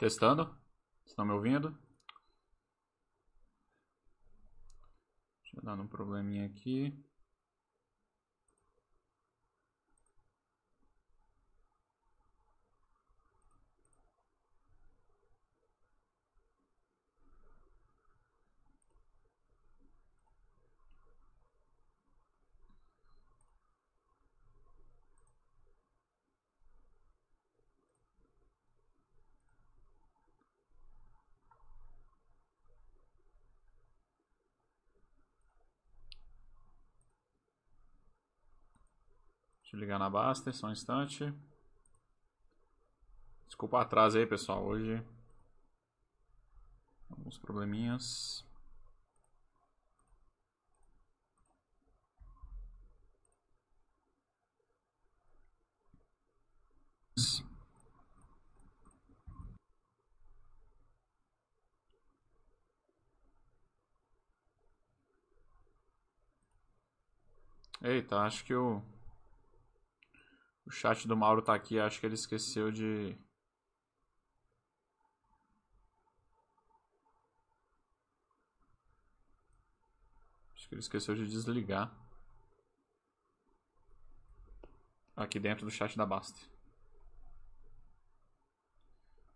Testando. Estão me ouvindo? Deixa eu dar um probleminha aqui. Deixa eu ligar na Baster, só um instante. Desculpa o atraso aí, pessoal. Hoje, alguns probleminhas. Eita, acho que o o chat do Mauro tá aqui, acho que ele esqueceu de. Acho que ele esqueceu de desligar. Aqui dentro do chat da Basta.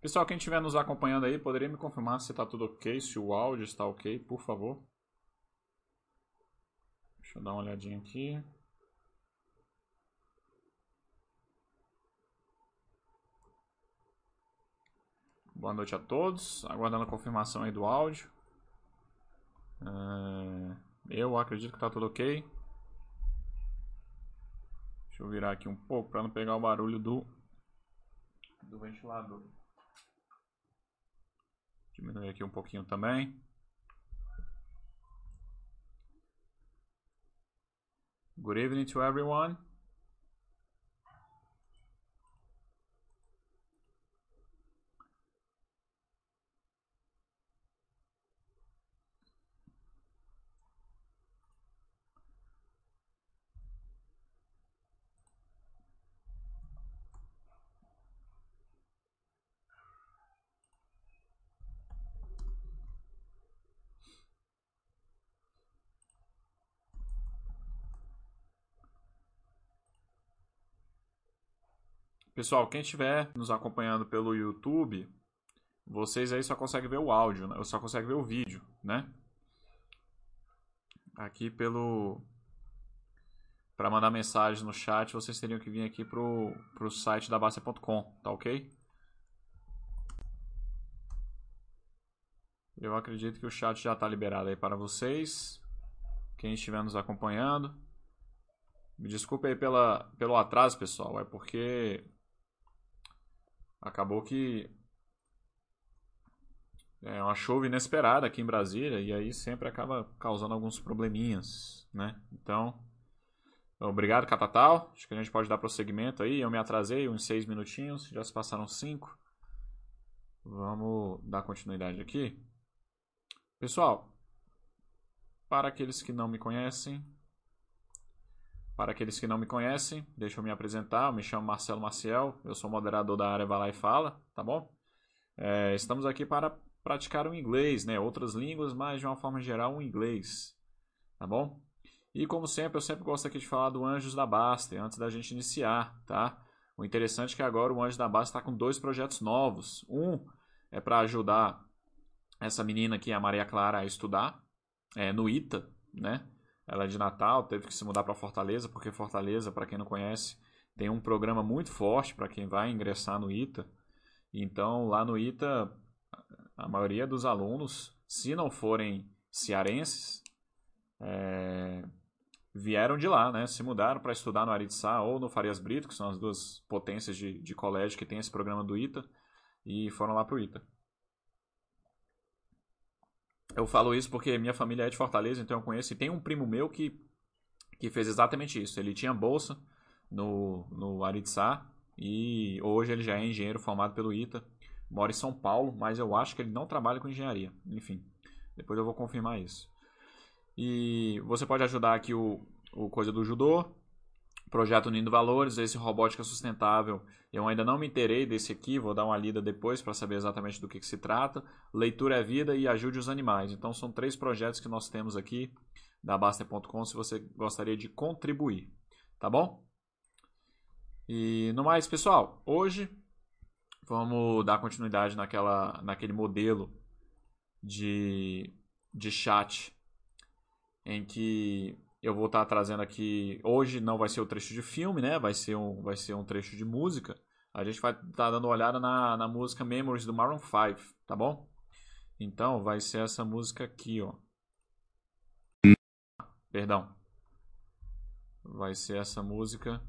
Pessoal, quem estiver nos acompanhando aí, poderia me confirmar se está tudo ok, se o áudio está ok, por favor. Deixa eu dar uma olhadinha aqui. Boa noite a todos. Aguardando a confirmação aí do áudio. É, eu acredito que está tudo ok. Deixa eu virar aqui um pouco para não pegar o barulho do, do ventilador. Diminuir aqui um pouquinho também. Good evening to everyone. Pessoal, quem estiver nos acompanhando pelo YouTube, vocês aí só conseguem ver o áudio, né? só conseguem ver o vídeo, né? Aqui pelo para mandar mensagem no chat, vocês teriam que vir aqui pro pro site da Bacia.com, tá OK? Eu acredito que o chat já está liberado aí para vocês. Quem estiver nos acompanhando. Me desculpe aí pela, pelo atraso, pessoal. É porque acabou que é uma chuva inesperada aqui em Brasília e aí sempre acaba causando alguns probleminhas, né? Então, obrigado, Catatal. Acho que a gente pode dar prosseguimento aí. Eu me atrasei uns seis minutinhos, já se passaram cinco. Vamos dar continuidade aqui. Pessoal, para aqueles que não me conhecem, para aqueles que não me conhecem, deixa eu me apresentar. Eu me chamo Marcelo Maciel, eu sou moderador da área Vai Lá e Fala, tá bom? É, estamos aqui para praticar o inglês, né? Outras línguas, mas de uma forma geral o inglês, tá bom? E como sempre, eu sempre gosto aqui de falar do Anjos da Basta, antes da gente iniciar, tá? O interessante é que agora o Anjos da Basta está com dois projetos novos. Um é para ajudar essa menina aqui, a Maria Clara, a estudar é, no ITA, né? Ela é de Natal, teve que se mudar para Fortaleza, porque Fortaleza, para quem não conhece, tem um programa muito forte para quem vai ingressar no ITA. Então, lá no ITA, a maioria dos alunos, se não forem cearenses, é, vieram de lá, né? Se mudaram para estudar no Aritsá ou no Farias Brito, que são as duas potências de, de colégio que tem esse programa do ITA, e foram lá para o ITA. Eu falo isso porque minha família é de Fortaleza, então eu conheço. E tem um primo meu que, que fez exatamente isso. Ele tinha bolsa no, no Aritsá e hoje ele já é engenheiro formado pelo ITA. Mora em São Paulo, mas eu acho que ele não trabalha com engenharia. Enfim, depois eu vou confirmar isso. E você pode ajudar aqui o, o Coisa do Judô, Projeto Unindo Valores, esse Robótica Sustentável, eu ainda não me inteirei desse aqui, vou dar uma lida depois para saber exatamente do que, que, se trata. Leitura é Vida e Ajude os Animais. Então são três projetos que nós temos aqui da Baster.com se você gostaria de contribuir, tá bom? E no mais, pessoal, hoje vamos dar continuidade naquela, naquele modelo de, de chat em que eu vou estar trazendo aqui. Hoje não vai ser o trecho de filme, né? Vai ser um, vai ser um trecho de música. A gente vai estar dando uma olhada na, na música Memories do Maroon 5, tá bom? Então vai ser essa música aqui, ó. Perdão. Vai ser essa música.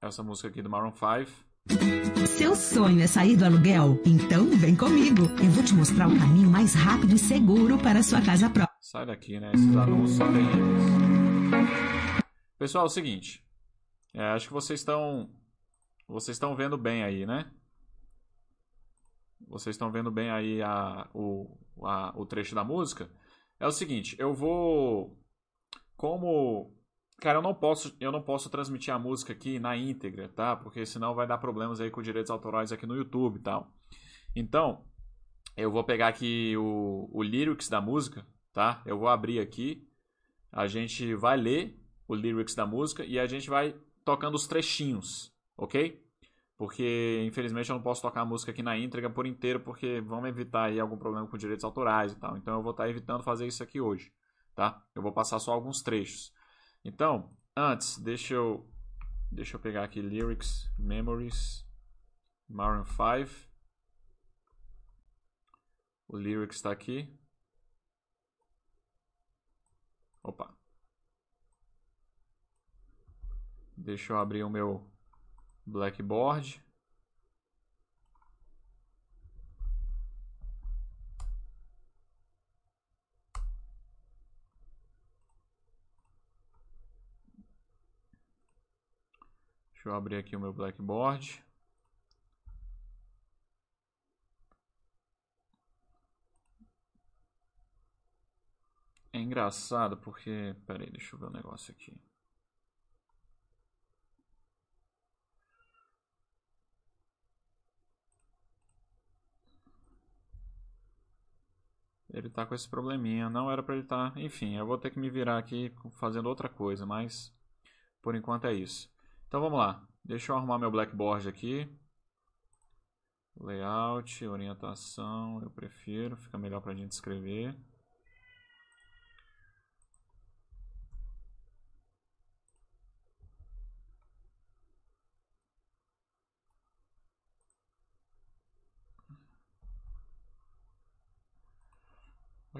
Essa música aqui do Maroon 5. Seu sonho é sair do aluguel? Então vem comigo. Eu vou te mostrar o caminho mais rápido e seguro para sua casa própria. Sai daqui, né? Esses anúncios são terríveis. Pessoal, é o seguinte. É, acho que vocês estão. Vocês estão vendo bem aí, né? Vocês estão vendo bem aí a, o, a, o trecho da música. É o seguinte, eu vou. Como. Cara, eu não posso, eu não posso transmitir a música aqui na íntegra, tá? Porque senão vai dar problemas aí com direitos autorais aqui no YouTube e tal. Então, eu vou pegar aqui o, o lyrics da música, tá? Eu vou abrir aqui, a gente vai ler o lyrics da música e a gente vai tocando os trechinhos, ok? Porque infelizmente eu não posso tocar a música aqui na íntegra por inteiro, porque vamos evitar aí algum problema com direitos autorais e tal. Então eu vou estar tá evitando fazer isso aqui hoje, tá? Eu vou passar só alguns trechos. Então, antes, deixa eu deixa eu pegar aqui lyrics, memories, Maroon 5. O lyrics está aqui. Opa. Deixa eu abrir o meu Blackboard. Deixa eu abrir aqui o meu Blackboard. É engraçado porque. Pera aí, deixa eu ver um negócio aqui. Ele tá com esse probleminha. Não era para ele estar. Tá... Enfim, eu vou ter que me virar aqui fazendo outra coisa, mas por enquanto é isso. Então vamos lá. Deixa eu arrumar meu Blackboard aqui. Layout, orientação, eu prefiro, fica melhor para a gente escrever.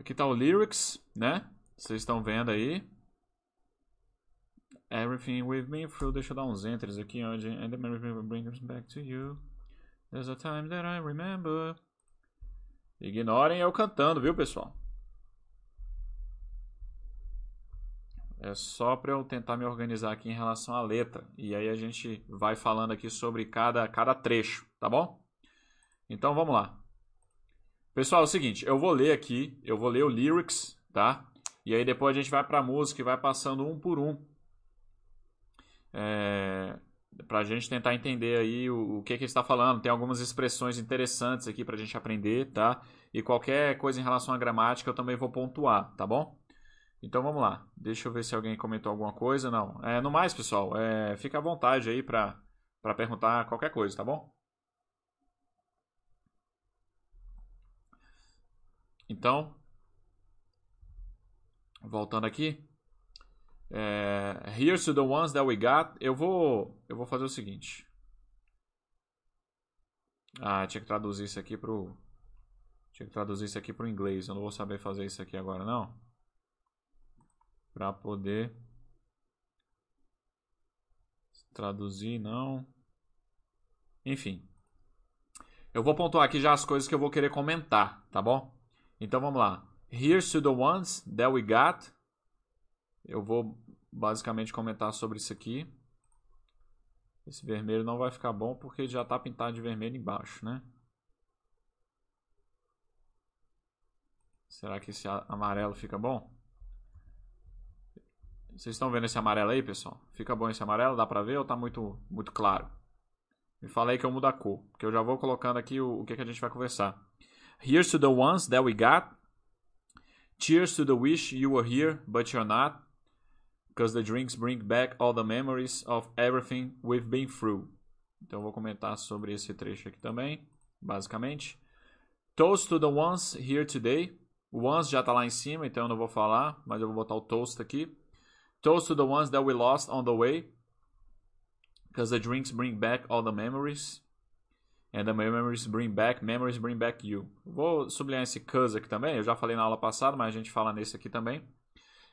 Aqui está o lyrics, né? Vocês estão vendo aí. Everything we've been through. Dar uns enters aqui onde. And the memory back to you. There's a time that I remember. Ignorem eu cantando, viu, pessoal? É só para eu tentar me organizar aqui em relação à letra. E aí a gente vai falando aqui sobre cada, cada trecho, tá bom? Então vamos lá. Pessoal, é o seguinte, eu vou ler aqui, eu vou ler o lyrics, tá? E aí depois a gente vai pra música e vai passando um por um. É, pra gente tentar entender aí o, o que, que ele está falando. Tem algumas expressões interessantes aqui pra gente aprender, tá? E qualquer coisa em relação à gramática eu também vou pontuar, tá bom? Então vamos lá. Deixa eu ver se alguém comentou alguma coisa. Não. É, no mais, pessoal, é, fica à vontade aí pra, pra perguntar qualquer coisa, tá bom? Então, voltando aqui. É, here's to the ones that we got. Eu vou, eu vou fazer o seguinte. Ah, tinha que traduzir isso aqui pro. Tinha que traduzir isso aqui pro inglês. Eu não vou saber fazer isso aqui agora, não. Pra poder. Traduzir, não. Enfim. Eu vou pontuar aqui já as coisas que eu vou querer comentar, tá bom? Então vamos lá. Here's to the ones that we got. Eu vou basicamente comentar sobre isso aqui. Esse vermelho não vai ficar bom porque já está pintado de vermelho embaixo, né? Será que esse amarelo fica bom? Vocês estão vendo esse amarelo aí, pessoal? Fica bom esse amarelo? Dá pra ver ou tá muito, muito claro? Me fala aí que eu mudo a cor, porque eu já vou colocando aqui o, o que, que a gente vai conversar. Here's to the ones that we got. Cheers to the wish you were here, but you're not. Because the drinks bring back all the memories of everything we've been through. Então vou comentar sobre esse trecho aqui também, basicamente. Toast to the ones here today. O ones já está lá em cima, então eu não vou falar, mas eu vou botar o toast aqui. Toast to the ones that we lost on the way. Because the drinks bring back all the memories. And the memories bring back, memories bring back you. Vou sublinhar esse cause aqui também. Eu já falei na aula passada, mas a gente fala nesse aqui também.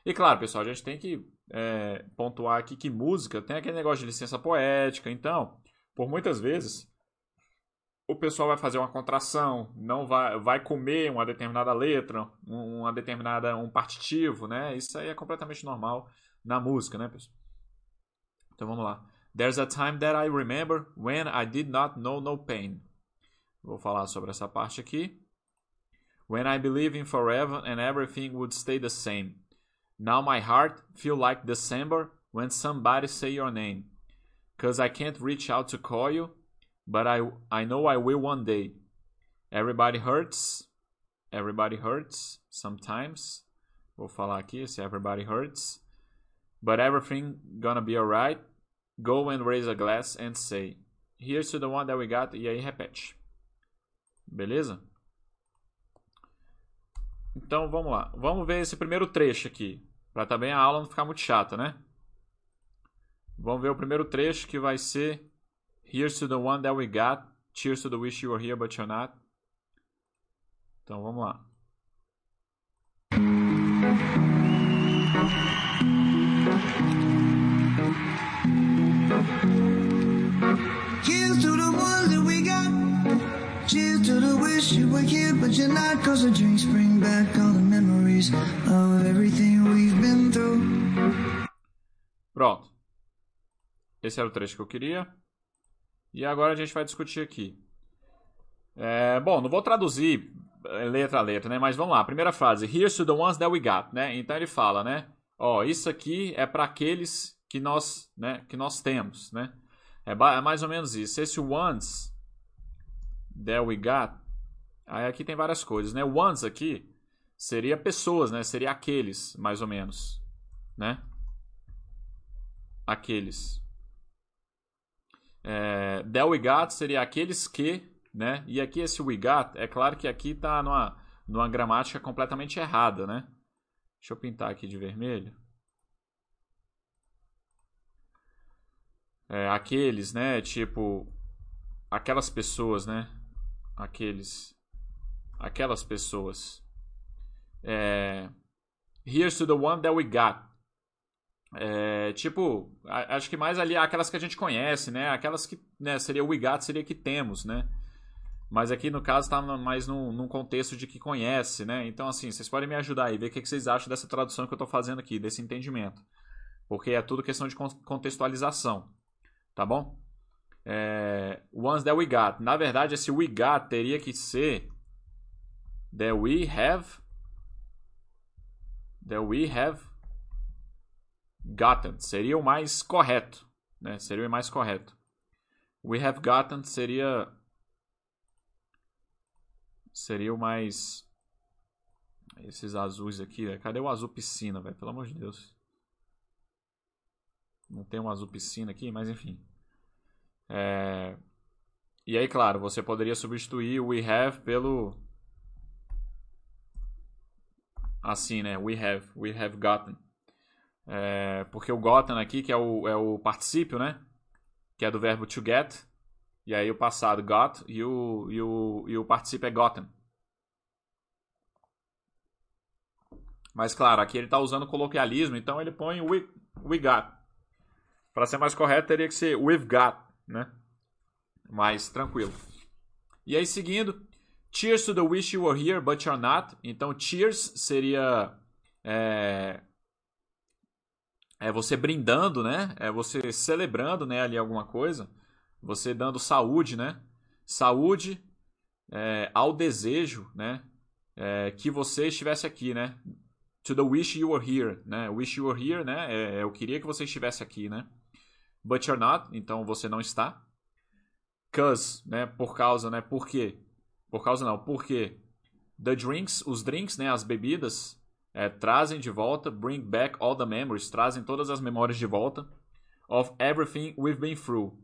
E claro, pessoal, a gente tem que é, pontuar aqui que música tem aquele negócio de licença poética. Então, por muitas vezes, o pessoal vai fazer uma contração, não vai, vai comer uma determinada letra, uma determinada um partitivo, né? Isso aí é completamente normal na música, né, pessoal? Então vamos lá. There's a time that I remember when I did not know no pain. Vou falar sobre essa parte aqui. When I believe in forever and everything would stay the same. Now my heart feel like December when somebody say your name. Cause I can't reach out to call you, but I I know I will one day. Everybody hurts. Everybody hurts sometimes. Vou falar aqui se everybody hurts. But everything gonna be alright. Go and raise a glass and say, Here's to the one that we got. E aí repete. Beleza? Então vamos lá. Vamos ver esse primeiro trecho aqui. Para também a aula não ficar muito chata, né? Vamos ver o primeiro trecho que vai ser Here's to the one that we got. Cheers to the wish you were here but you're not. Então vamos lá. Were here, but you're not. Cause the drinks bring back all the memories of everything we've been through. Pronto. Esse era o trecho que eu queria. E agora a gente vai discutir aqui. É, bom, não vou traduzir letra a letra, né? Mas vamos lá. Primeira frase. Here's to the ones that we got, né? Então ele fala, né? Ó, isso aqui é para aqueles que nós, né? Que nós temos, né? É, é mais ou menos isso. Esse ones that we got. Aí aqui tem várias coisas, né? Ones aqui seria pessoas, né? Seria aqueles, mais ou menos, né? Aqueles. É, that we got seria aqueles que, né? E aqui esse we got, é claro que aqui tá numa, numa gramática completamente errada, né? Deixa eu pintar aqui de vermelho. É, aqueles, né? Tipo, aquelas pessoas, né? Aqueles. Aquelas pessoas. É, Here's to the one that we got. É, tipo, acho que mais ali aquelas que a gente conhece, né? Aquelas que né, seria o we got, seria que temos, né? Mas aqui no caso está mais num, num, contexto de que conhece, né? Então, assim, vocês podem me ajudar aí, ver o que, que vocês acham dessa tradução que eu estou fazendo aqui, desse entendimento. Porque é tudo questão de contextualização, tá bom? É, ones that we got. Na verdade, esse we got teria que ser that we have that we have gotten. Seria o mais correto, né? Seria o mais correto. We have gotten seria seria o mais esses azuis aqui, né? cadê o azul piscina, velho? Pelo amor de Deus. Não tem um azul piscina aqui, mas enfim. É... E aí, claro, você poderia substituir o we have pelo. Assim, né? We have. We have gotten. É... Porque o gotten aqui, que é o, é o particípio, né? Que é do verbo to get. E aí o passado got e o, e o, e o particípio é gotten. Mas claro, aqui ele está usando coloquialismo, então ele põe we, we got. Para ser mais correto, teria que ser we've got né? Mais tranquilo. E aí, seguindo, Cheers to the wish you were here, but you're not. Então, cheers seria é, é você brindando, né? É você celebrando, né? Ali alguma coisa. Você dando saúde, né? Saúde é, ao desejo, né? É, que você estivesse aqui, né? to the wish you were here, né? Wish you were here, né? É, eu queria que você estivesse aqui, né? But you're not, então você não está. Cause, né? Por causa, né? Por quê? Por causa não, por quê? The drinks, os drinks, né? As bebidas é, trazem de volta, bring back all the memories, trazem todas as memórias de volta of everything we've been through.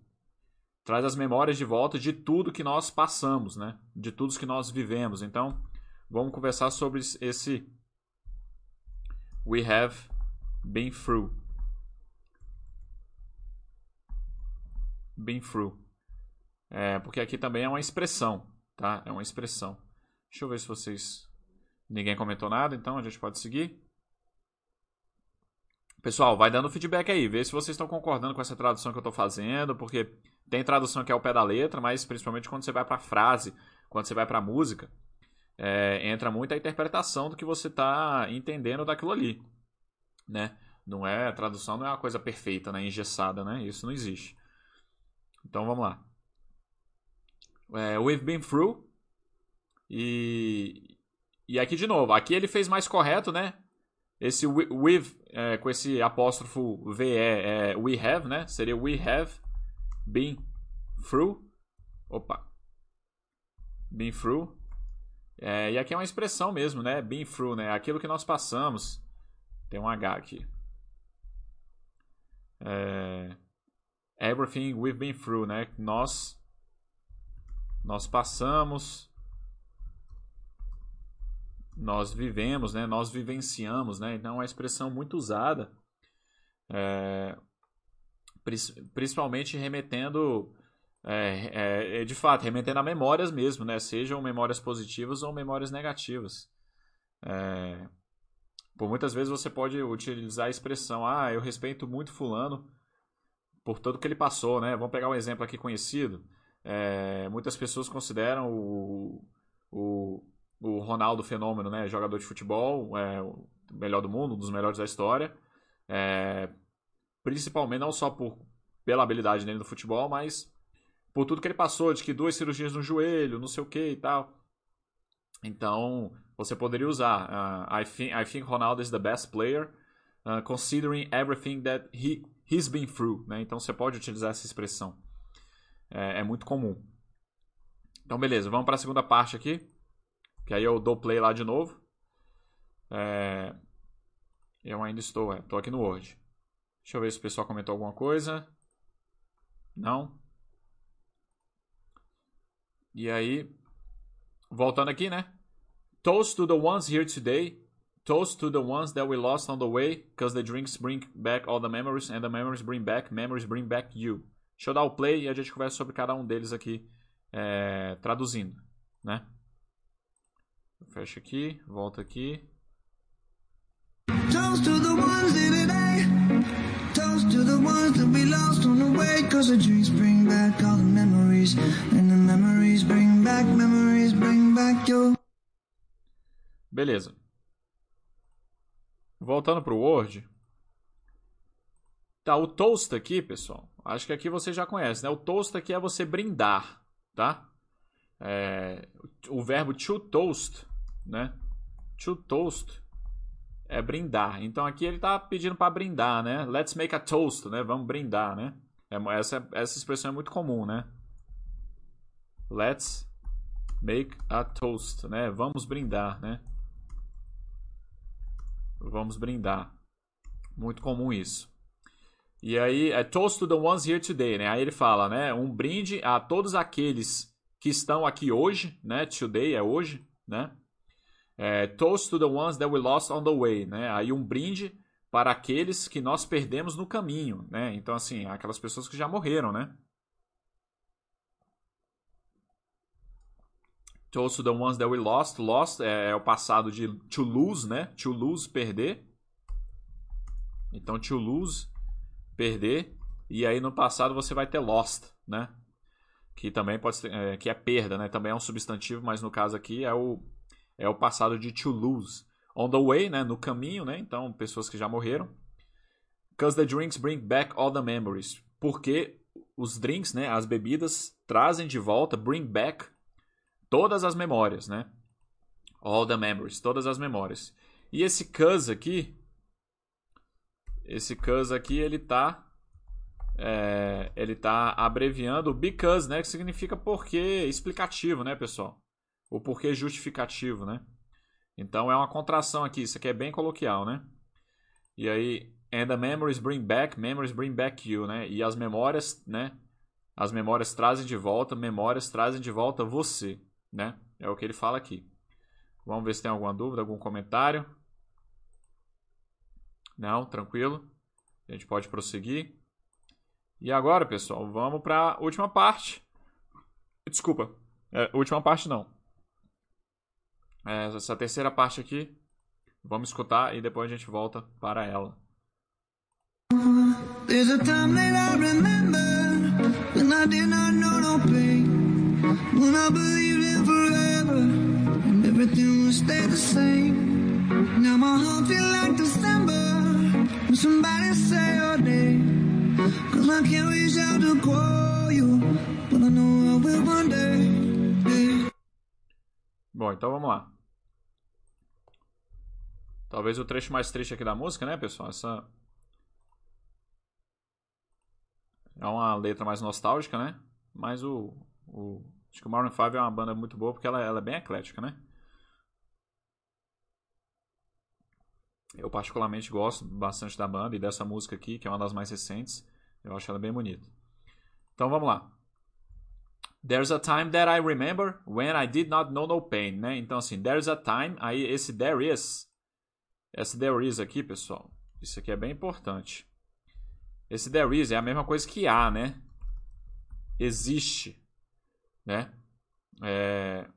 Traz as memórias de volta de tudo que nós passamos, né? De tudo que nós vivemos. Então, vamos conversar sobre esse we have been through. Been through. É, porque aqui também é uma expressão, tá? É uma expressão. Deixa eu ver se vocês. Ninguém comentou nada, então a gente pode seguir. Pessoal, vai dando feedback aí, vê se vocês estão concordando com essa tradução que eu estou fazendo, porque tem tradução que é o pé da letra, mas principalmente quando você vai para frase, quando você vai para música, é, entra muito a interpretação do que você está entendendo daquilo ali, né? Não é a tradução não é uma coisa perfeita, né? Engessada, né? Isso não existe. Então vamos lá. É, we've been through e e aqui de novo, aqui ele fez mais correto, né? Esse with, é, com esse apóstrofo VE é we have, né? Seria we have been through. Opa. Been through. É, e aqui é uma expressão mesmo, né? Been through, né? Aquilo que nós passamos. Tem um H aqui. É, everything we've been through, né? Nós nós passamos nós vivemos, né? Nós vivenciamos, né? Então é uma expressão muito usada, é, principalmente remetendo, é, é, é, de fato, remetendo a memórias mesmo, né? Sejam memórias positivas ou memórias negativas. É, por muitas vezes você pode utilizar a expressão, ah, eu respeito muito fulano por tudo que ele passou, né? Vamos pegar um exemplo aqui conhecido. É, muitas pessoas consideram o, o o Ronaldo Fenômeno, né? Jogador de futebol, é, o melhor do mundo, um dos melhores da história. É, principalmente não só por, pela habilidade dele no futebol, mas por tudo que ele passou, de que duas cirurgias no joelho, não sei o que e tal. Então, você poderia usar uh, I, think, I think Ronaldo is the best player, uh, considering everything that he, he's been through. Né? Então, você pode utilizar essa expressão. É, é muito comum. Então, beleza, vamos para a segunda parte aqui. Que aí eu dou play lá de novo. É... Eu ainda estou, é, estou aqui no Word. Deixa eu ver se o pessoal comentou alguma coisa. Não. E aí, voltando aqui, né? Toast to the ones here today. Toast to the ones that we lost on the way, because the drinks bring back all the memories, and the memories bring back, memories bring back you. Deixa eu dar o play e a gente conversa sobre cada um deles aqui, é, traduzindo, né? Fecha aqui, volta aqui. Toast to the ones today. Toast to the ones that we lost on the way. Cause the drinks bring back all the memories. And the memories bring back, memories bring back your. Beleza. Voltando pro Word. Tá, o toast aqui, pessoal. Acho que aqui você já conhece, né? O toast aqui é você brindar, tá? É, o verbo to toast né? To toast é brindar. Então aqui ele está pedindo para brindar, né? Let's make a toast, né? Vamos brindar, né? É, essa, essa expressão é muito comum, né? Let's make a toast, né? Vamos brindar, né? Vamos brindar. Muito comum isso. E aí, é toast to the ones here today, né? Aí ele fala, né? Um brinde a todos aqueles que estão aqui hoje, né? Today é hoje, né? É, toast to the ones that we lost on the way, né? Aí um brinde para aqueles que nós perdemos no caminho, né? Então assim, aquelas pessoas que já morreram, né? Toast to the ones that we lost, lost é, é o passado de to lose, né? To lose, perder. Então to lose, perder. E aí no passado você vai ter lost, né? Que também pode ser, é, que é perda, né? Também é um substantivo, mas no caso aqui é o é o passado de to lose. On the way, né, no caminho, né? Então, pessoas que já morreram. Because the drinks bring back all the memories. Porque os drinks, né, as bebidas trazem de volta, bring back todas as memórias, né? All the memories, todas as memórias. E esse cuz aqui, esse cuz aqui, ele tá é, ele tá abreviando because, né, que significa porquê explicativo, né, pessoal? O porquê justificativo, né? Então é uma contração aqui, isso aqui é bem coloquial, né? E aí, and the memories bring back, memories bring back you, né? E as memórias, né? As memórias trazem de volta, memórias trazem de volta você, né? É o que ele fala aqui. Vamos ver se tem alguma dúvida, algum comentário. Não, tranquilo. A gente pode prosseguir. E agora, pessoal, vamos para a última parte. Desculpa, é, última parte não. É, essa terceira parte aqui, vamos escutar e depois a gente volta para ela. There's a time that I remember when I did not know no pain, when I believed in forever and everything would stay the same. Now my heart feels like December somebody say your name, cause I can't reach out to call you, but I know I will one day. Bom, então vamos lá. Talvez o trecho mais triste aqui da música, né, pessoal? Essa É uma letra mais nostálgica, né? Mas o, o acho que o Maroon 5 é uma banda muito boa porque ela, ela é bem eclética, né? Eu particularmente gosto bastante da banda e dessa música aqui, que é uma das mais recentes. Eu acho ela bem bonita. Então vamos lá. There's a time that I remember when I did not know no pain, né? Então assim, there's a time, aí esse there is, esse there is aqui, pessoal, isso aqui é bem importante. Esse there is é a mesma coisa que há, né? Existe, né? É...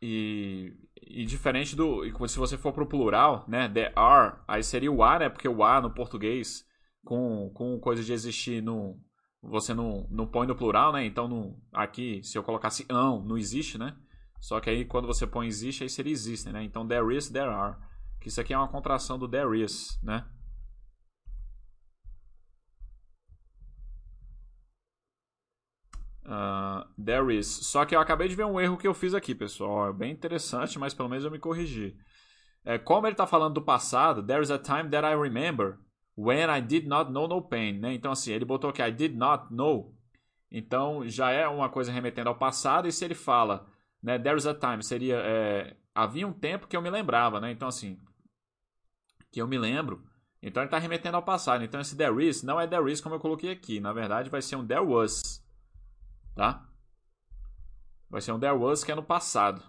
E, e diferente do. Se você for pro plural, né? There are, aí seria o a, né? Porque o a no português, com, com coisa de existir, no, você não, não põe no plural, né? Então no, aqui, se eu colocasse ão, não existe, né? Só que aí quando você põe existe, aí seria existem, né? Então there is, there are. Que isso aqui é uma contração do there is, né? Uh, there is. Só que eu acabei de ver um erro que eu fiz aqui, pessoal. É bem interessante, mas pelo menos eu me corrigi. É, como ele está falando do passado, there is a time that I remember when I did not know no pain. Né? Então, assim, ele botou aqui I did not know. Então, já é uma coisa remetendo ao passado. E se ele fala, né, there is a time, seria. É, havia um tempo que eu me lembrava, né? Então, assim, que eu me lembro. Então ele está remetendo ao passado. Então esse there is não é there is como eu coloquei aqui. Na verdade vai ser um there was. Tá? Vai ser um there was que é no passado.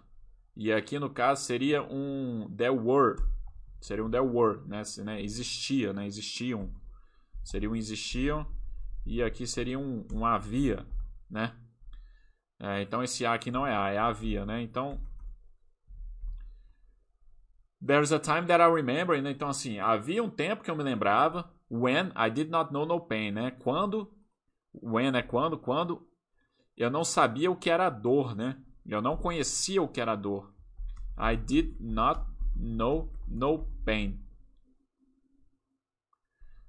E aqui no caso seria um there were. Seria um there were, né? né? Existia, né? Existiam. Seria um existiam. E aqui seria um, um havia, né? É, então esse A aqui não é A, é havia, né? Então There's a time that I remember, né? Então, assim, havia um tempo que eu me lembrava. When I did not know no pain, né? Quando. When é quando? Quando eu não sabia o que era dor, né? Eu não conhecia o que era dor. I did not know no pain.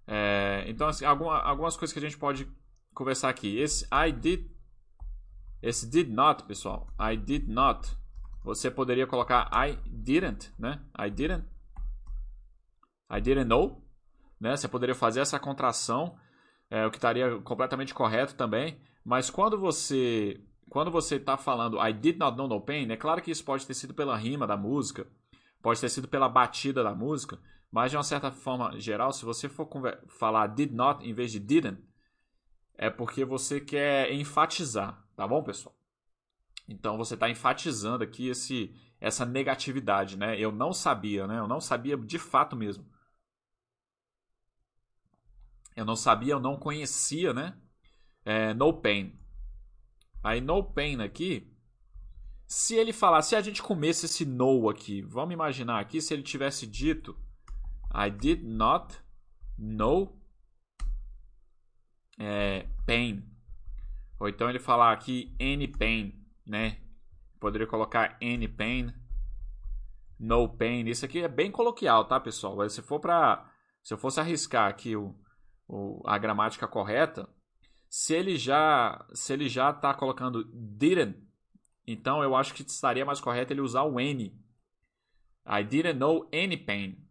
É, então, assim, alguma, algumas coisas que a gente pode conversar aqui. Esse I did. Esse did not, pessoal. I did not você poderia colocar I didn't, né? I didn't. I didn't know. Né? Você poderia fazer essa contração, é, o que estaria completamente correto também. Mas quando você quando você está falando I did not know no pain, é claro que isso pode ter sido pela rima da música, pode ter sido pela batida da música, mas de uma certa forma geral, se você for falar did not em vez de didn't, é porque você quer enfatizar, tá bom, pessoal? Então você está enfatizando aqui esse, essa negatividade, né? Eu não sabia, né? Eu não sabia de fato mesmo. Eu não sabia, eu não conhecia, né? É, no pain. Aí no pain aqui, se ele falasse, se a gente comesse esse no aqui, vamos imaginar aqui se ele tivesse dito I did not know é, pain. Ou então ele falar aqui any pain né? Poderia colocar any pain, no pain. Isso aqui é bem coloquial, tá, pessoal? Se for para, se eu fosse arriscar aqui o, o, a gramática correta, se ele já, se ele já está colocando didn't Então eu acho que estaria mais correto ele usar o any. I didn't know any pain.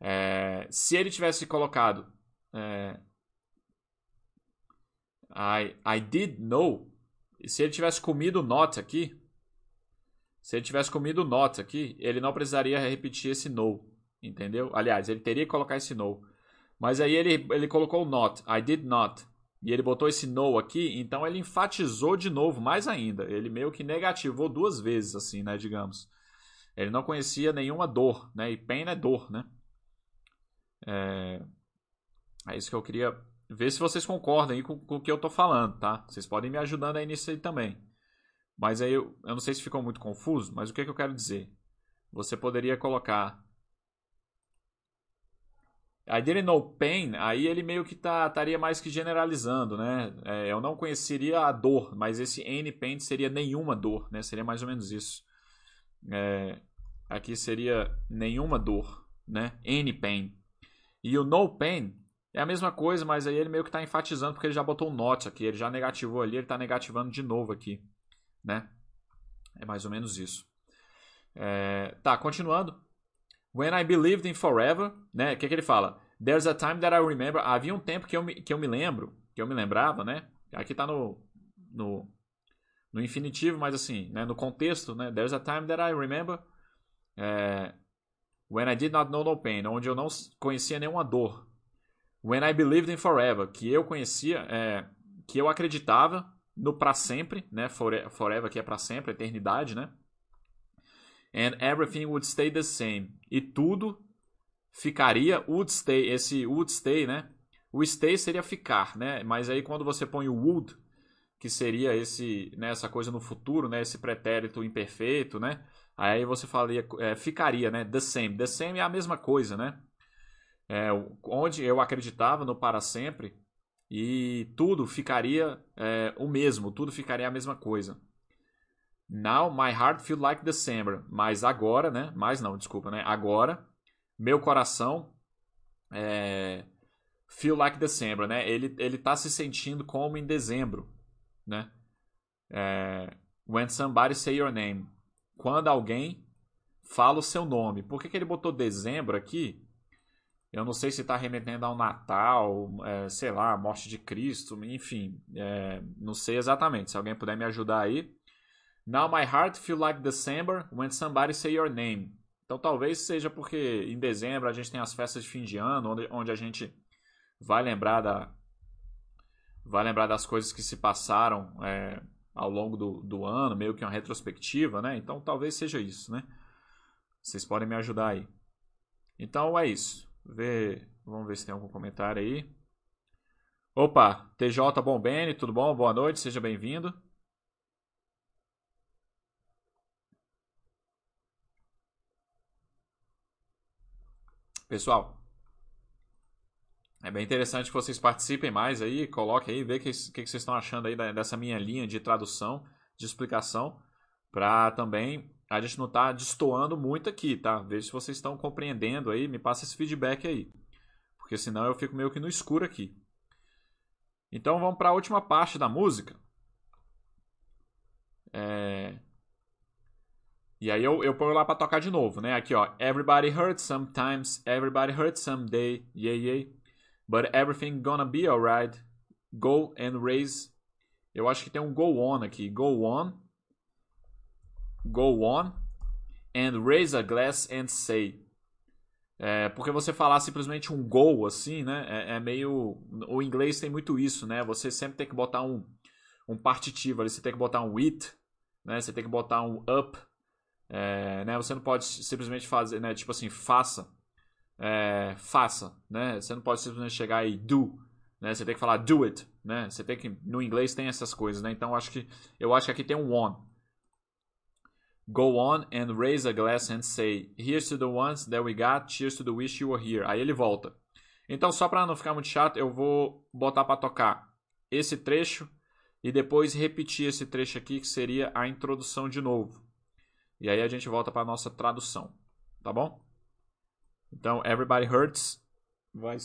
É, se ele tivesse colocado é, I, I did know, se ele tivesse comido not aqui, se ele tivesse comido not aqui, ele não precisaria repetir esse no, entendeu? Aliás, ele teria que colocar esse no. Mas aí ele, ele colocou not, I did not. E ele botou esse no aqui, então ele enfatizou de novo, mais ainda. Ele meio que negativou duas vezes, assim, né, digamos. Ele não conhecia nenhuma dor, né? E pain é dor, né? É, é isso que eu queria ver se vocês concordam aí com, com o que eu tô falando, tá? Vocês podem me ajudando aí nisso aí também. Mas aí eu, eu não sei se ficou muito confuso, mas o que, que eu quero dizer? Você poderia colocar I didn't know pain, aí ele meio que tá, estaria mais que generalizando, né? É, eu não conheceria a dor, mas esse any pain seria nenhuma dor, né? Seria mais ou menos isso. É, aqui seria nenhuma dor, né? Any pain. E o no pain é a mesma coisa, mas aí ele meio que está enfatizando porque ele já botou um not aqui, ele já negativou ali, ele está negativando de novo aqui, né? É mais ou menos isso. É, tá, continuando. When I Believed in Forever, né? O que, que ele fala? There's a time that I remember. Havia um tempo que eu me, que eu me lembro, que eu me lembrava, né? Aqui tá no, no, no infinitivo, mas assim, né? no contexto, né? There's a time that I remember é, when I did not know no pain, onde eu não conhecia nenhuma dor. When I Believed in Forever, que eu conhecia, é, que eu acreditava no para sempre, né? Forever que é para sempre, eternidade, né? And everything would stay the same. E tudo ficaria would stay, esse would stay, né? O stay seria ficar, né? Mas aí quando você põe o would, que seria esse, né, essa coisa no futuro, né, esse pretérito imperfeito, né? Aí você falaria, é, ficaria, né? The same. The same é a mesma coisa, né? É, onde eu acreditava no para sempre e tudo ficaria é, o mesmo, tudo ficaria a mesma coisa. Now my heart feel like December. Mas agora, né? Mas não, desculpa, né? Agora, meu coração é, feel like December, né? Ele, ele tá se sentindo como em dezembro, né? É, when somebody say your name. Quando alguém fala o seu nome. Por que, que ele botou dezembro aqui? Eu não sei se está remetendo ao Natal, é, sei lá, a morte de Cristo, enfim. É, não sei exatamente. Se alguém puder me ajudar aí. Now my heart feel like December when somebody say your name. Então talvez seja porque em dezembro a gente tem as festas de fim de ano, onde, onde a gente vai lembrar da vai lembrar das coisas que se passaram é, ao longo do, do ano, meio que uma retrospectiva, né? Então talvez seja isso, né? Vocês podem me ajudar aí. Então é isso. Vê, vamos ver se tem algum comentário aí. Opa, TJ Bombene, tudo bom? Boa noite, seja bem-vindo. Pessoal, é bem interessante que vocês participem mais aí, coloquem aí, vê o que, que, que, vocês estão achando aí dessa minha linha de tradução, de explicação, para também a gente não estar tá destoando muito aqui, tá? Veja se vocês estão compreendendo aí, me passa esse feedback aí, porque senão eu fico meio que no escuro aqui. Então vamos para a última parte da música. É... E aí eu, eu ponho lá para tocar de novo, né? Aqui, ó. Everybody hurts sometimes, everybody hurts someday, yeah, yeah. But everything gonna be alright. Go and raise. Eu acho que tem um go on aqui. Go on. Go on. And raise a glass and say. É, porque você falar simplesmente um go assim, né? É, é, meio. O inglês tem muito isso, né? Você sempre tem que botar um, um partitivo ali. Você tem que botar um it, né? Você tem que botar um up é, né, você não pode simplesmente fazer, né, tipo assim, faça. É, faça, né? Você não pode simplesmente chegar e do, né? Você tem que falar do it, né? Você tem que no inglês tem essas coisas, né? Então acho que eu acho que aqui tem um on. Go on and raise a glass and say, here's to the ones that we got, cheers to the wish you were here. Aí ele volta. Então só para não ficar muito chato, eu vou botar para tocar esse trecho e depois repetir esse trecho aqui que seria a introdução de novo. E aí a gente volta para a nossa tradução, tá bom? Então, Everybody Hurts vai,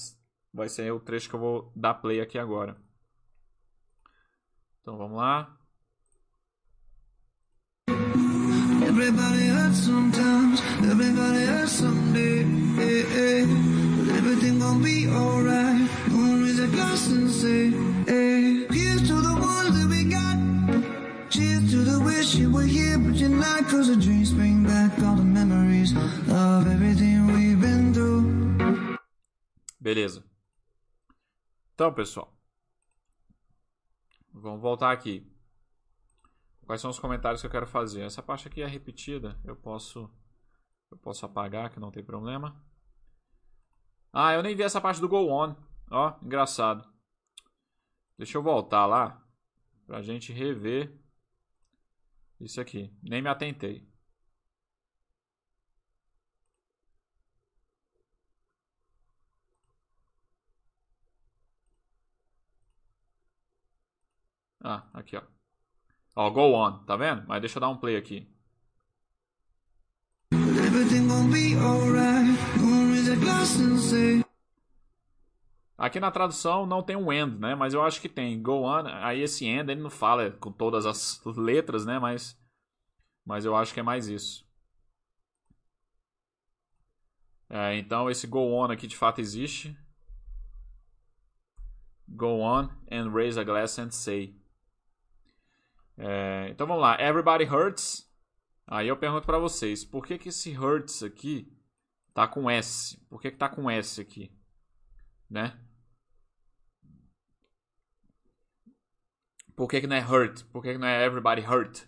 vai ser o trecho que eu vou dar play aqui agora. Então vamos lá. Everybody hurts sometimes, everybody hurts someday. Hey, hey. But everything gon' be alright. Gonna raise a glass and say, Cause the dreams bring back all the memories of everything we've been through. Beleza. Então, pessoal. Vamos voltar aqui. Quais são os comentários que eu quero fazer? Essa parte aqui é repetida. Eu posso eu posso apagar, que não tem problema. Ah, eu nem vi essa parte do Go On. Ó, engraçado. Deixa eu voltar lá pra gente rever isso aqui. Nem me atentei. Ah, aqui, ó. Ó, go on, tá vendo? Mas deixa eu dar um play aqui. Everything gon' be alright. Gonna raise a glass and say, Aqui na tradução não tem um end, né? Mas eu acho que tem. Go on. Aí esse end ele não fala com todas as letras, né? Mas, mas eu acho que é mais isso. É, então esse go on aqui de fato existe. Go on and raise a glass and say. É, então vamos lá. Everybody hurts. Aí eu pergunto pra vocês, por que que esse hurts aqui tá com S? Por que que tá com S aqui? Né? Por que que não é hurt? Por que que não é everybody hurt?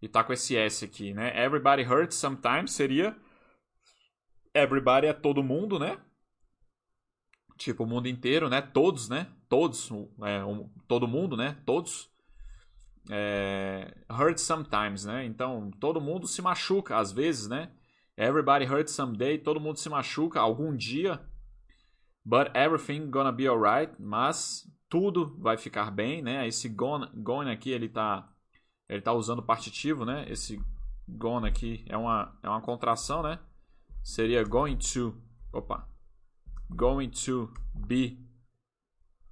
E tá com esse S aqui, né? Everybody hurts sometimes seria everybody é todo mundo, né? Tipo, o mundo inteiro, né? Todos, né? Todos, é, um, todo mundo, né? Todos é, hurt sometimes, né? Então, todo mundo se machuca às vezes, né? Everybody hurts someday, todo mundo se machuca algum dia. But everything gonna be alright, mas tudo vai ficar bem, né? Esse gonna, gonna aqui, ele tá ele tá usando partitivo, né? Esse gonna aqui é uma é uma contração, né? Seria going to, opa. Going to be,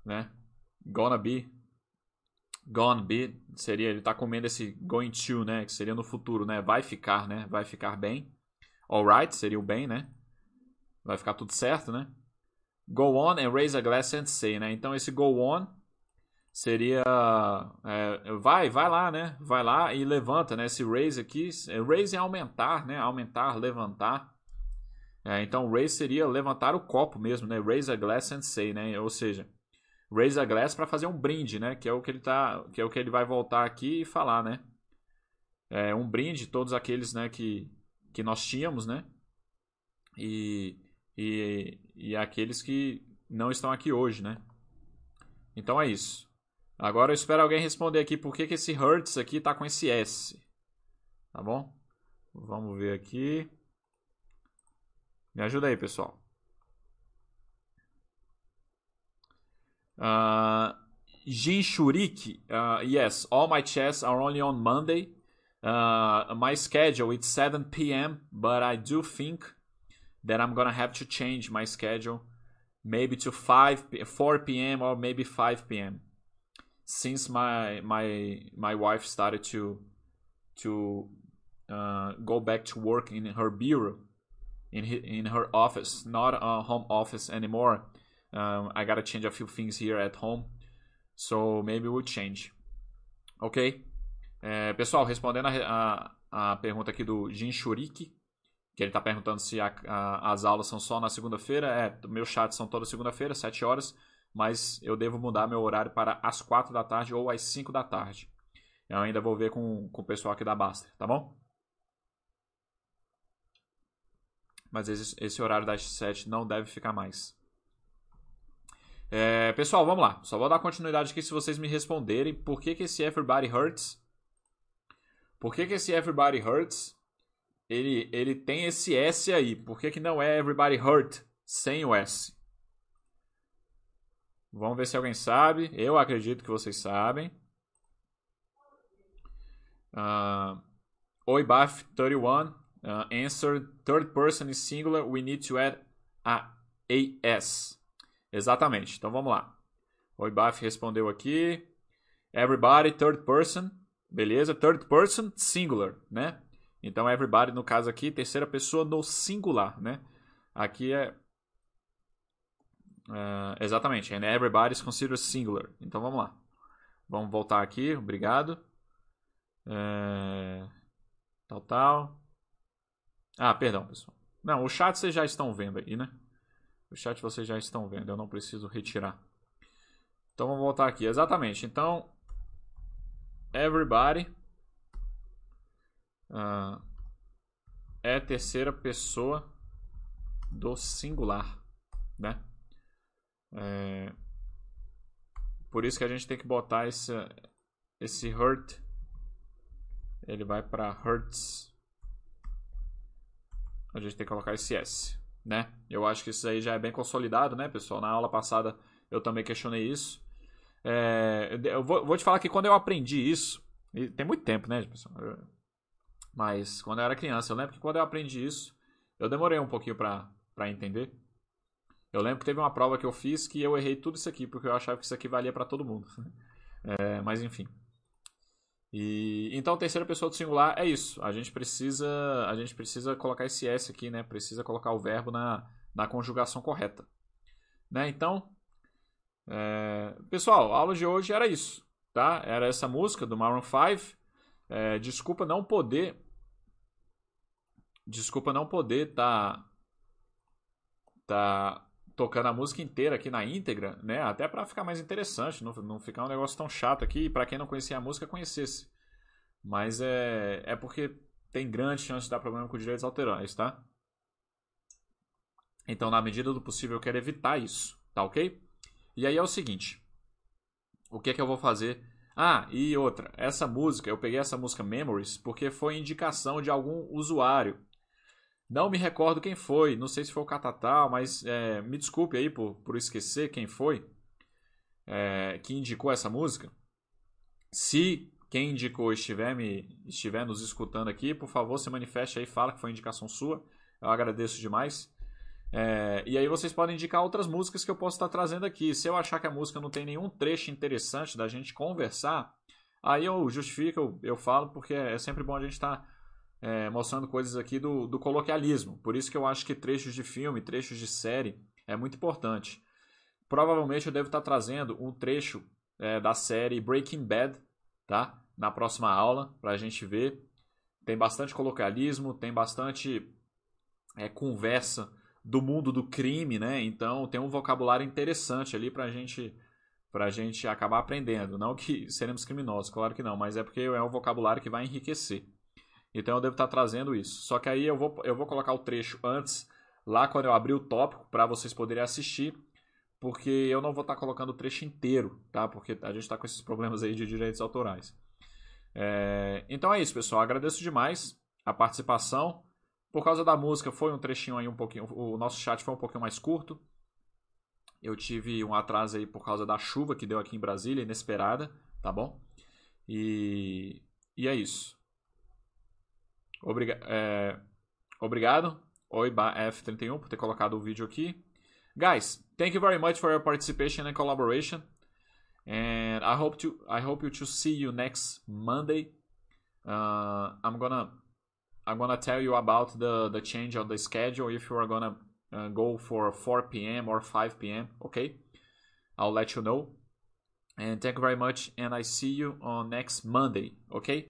né? Gonna be gonna be seria ele tá comendo esse going to, né, que seria no futuro, né? Vai ficar, né? Vai ficar bem. Alright seria o bem, né? Vai ficar tudo certo, né? Go on and raise a glass and say, né? Então esse go on seria é, vai, vai lá, né? Vai lá e levanta, né? Esse raise aqui, raise é aumentar, né? Aumentar, levantar. É, então raise seria levantar o copo mesmo, né? Raise a glass and say, né? Ou seja, raise a glass para fazer um brinde, né? Que é o que ele tá, que é o que ele vai voltar aqui e falar, né? É um brinde todos aqueles, né, que que nós tínhamos, né? E, e e aqueles que não estão aqui hoje, né? Então é isso. Agora eu espero alguém responder aqui por que, que esse hurts aqui tá com esse S. Tá bom? Vamos ver aqui. Me ajuda aí, pessoal. Uh, Jinchurik, uh, yes, all my chats are only on Monday. Uh, my schedule it's 7 p.m., but I do think that I'm gonna have to change my schedule, maybe to 5, 4 p.m. or maybe 5 p.m. Since my my my wife started to to uh, go back to work in her bureau, in in her office, not a home office anymore. Um, I gotta change a few things here at home, so maybe we'll change. Ok? É, pessoal, respondendo a, a, a, pergunta aqui do Jin Shuriki, que ele está perguntando se a, as aulas são só na segunda-feira. É, meus chats são toda segunda-feira, 7 horas, mas eu devo mudar meu horário para as 4 da tarde ou às 5 da tarde. Eu ainda vou ver com, com o pessoal aqui da Baster, tá bom? Mas esse, esse horário das 7 não deve ficar mais. É, pessoal, vamos lá. Só vou dar continuidade aqui se vocês me responderem por que, que esse Everybody Hurts. Por que, que esse Everybody Hurts ele, ele tem esse S aí? Por que, que não é Everybody Hurt sem o S? Vamos ver se alguém sabe. Eu acredito que vocês sabem. Uh, Oibaf 31 uh, answer third person is singular. We need to add a AS. Exatamente. Então vamos lá. O Ibaf respondeu aqui. Everybody, third person. Beleza? Third person, singular, né? Então, everybody, no caso aqui, terceira pessoa no singular, né? Aqui é. Uh, exatamente, and everybody is considered singular. Então, vamos lá. Vamos voltar aqui, obrigado. É... Tal, tal. Ah, perdão, pessoal. Não, o chat vocês já estão vendo aí, né? O chat vocês já estão vendo, eu não preciso retirar. Então vamos voltar aqui. Exatamente. Então, everybody uh, é terceira pessoa do singular, né? É, por isso que a gente tem que botar esse, esse hurt. Ele vai para hurts. A gente tem que colocar esse S, né? Eu acho que isso aí já é bem consolidado, né, pessoal? Na aula passada eu também questionei isso. É, eu vou, vou, te falar que quando eu aprendi isso, tem muito tempo, né, pessoal? Mas quando eu era criança, eu lembro que quando eu aprendi isso, eu demorei um pouquinho para entender. Eu lembro que teve uma prova que eu fiz que eu errei tudo isso aqui, porque eu achava que isso aqui valia para todo mundo. É, mas enfim. E, então, terceira pessoa do singular é isso. A gente precisa, a gente precisa colocar esse S aqui, né? Precisa colocar o verbo na, na conjugação correta. Né? Então, é, pessoal, a aula de hoje era isso, tá? Era essa música do Maroon 5. É, desculpa não poder, desculpa não poder tá, tá tocando a música inteira aqui na íntegra, né? Até para ficar mais interessante, não, não ficar um negócio tão chato aqui e para quem não conhecia a música conhecesse. Mas é, é porque tem grande chance de dar problema com direitos autorais, tá? Então, na medida do possível, eu quero evitar isso, tá ok? E aí é o seguinte: o que é que eu vou fazer? Ah, e outra, essa música, eu peguei essa música Memories porque foi indicação de algum usuário. Não me recordo quem foi, não sei se foi o Catatal, mas é, me desculpe aí por, por esquecer quem foi é, que indicou essa música. Se quem indicou estiver, me, estiver nos escutando aqui, por favor, se manifeste aí, fala que foi indicação sua. Eu agradeço demais. É, e aí vocês podem indicar outras músicas que eu posso estar trazendo aqui. Se eu achar que a música não tem nenhum trecho interessante da gente conversar, aí eu justifico, eu, eu falo, porque é sempre bom a gente estar é, mostrando coisas aqui do, do coloquialismo. Por isso que eu acho que trechos de filme, trechos de série é muito importante. Provavelmente eu devo estar trazendo um trecho é, da série Breaking Bad, tá? Na próxima aula, para a gente ver. Tem bastante coloquialismo, tem bastante é, conversa do mundo do crime, né? Então tem um vocabulário interessante ali pra gente pra gente acabar aprendendo. Não que seremos criminosos, claro que não, mas é porque é um vocabulário que vai enriquecer. Então eu devo estar trazendo isso. Só que aí eu vou, eu vou colocar o trecho antes, lá quando eu abrir o tópico, para vocês poderem assistir, porque eu não vou estar colocando o trecho inteiro, tá? Porque a gente está com esses problemas aí de direitos autorais. É... Então é isso, pessoal. Agradeço demais a participação. Por causa da música, foi um trechinho aí um pouquinho. O nosso chat foi um pouquinho mais curto. Eu tive um atraso aí por causa da chuva que deu aqui em Brasília, inesperada, tá bom? E, e é isso. Obriga é... Obrigado, OiBaF31, por ter colocado o vídeo aqui. Guys, thank you very much for your participation and collaboration. And I hope to I hope you to see you next Monday. Uh, I'm gonna I'm gonna tell you about the the change on the schedule if you are gonna uh, go for 4 p.m. or 5 p.m. Okay, I'll let you know. And thank you very much, and I see you on next Monday. Okay.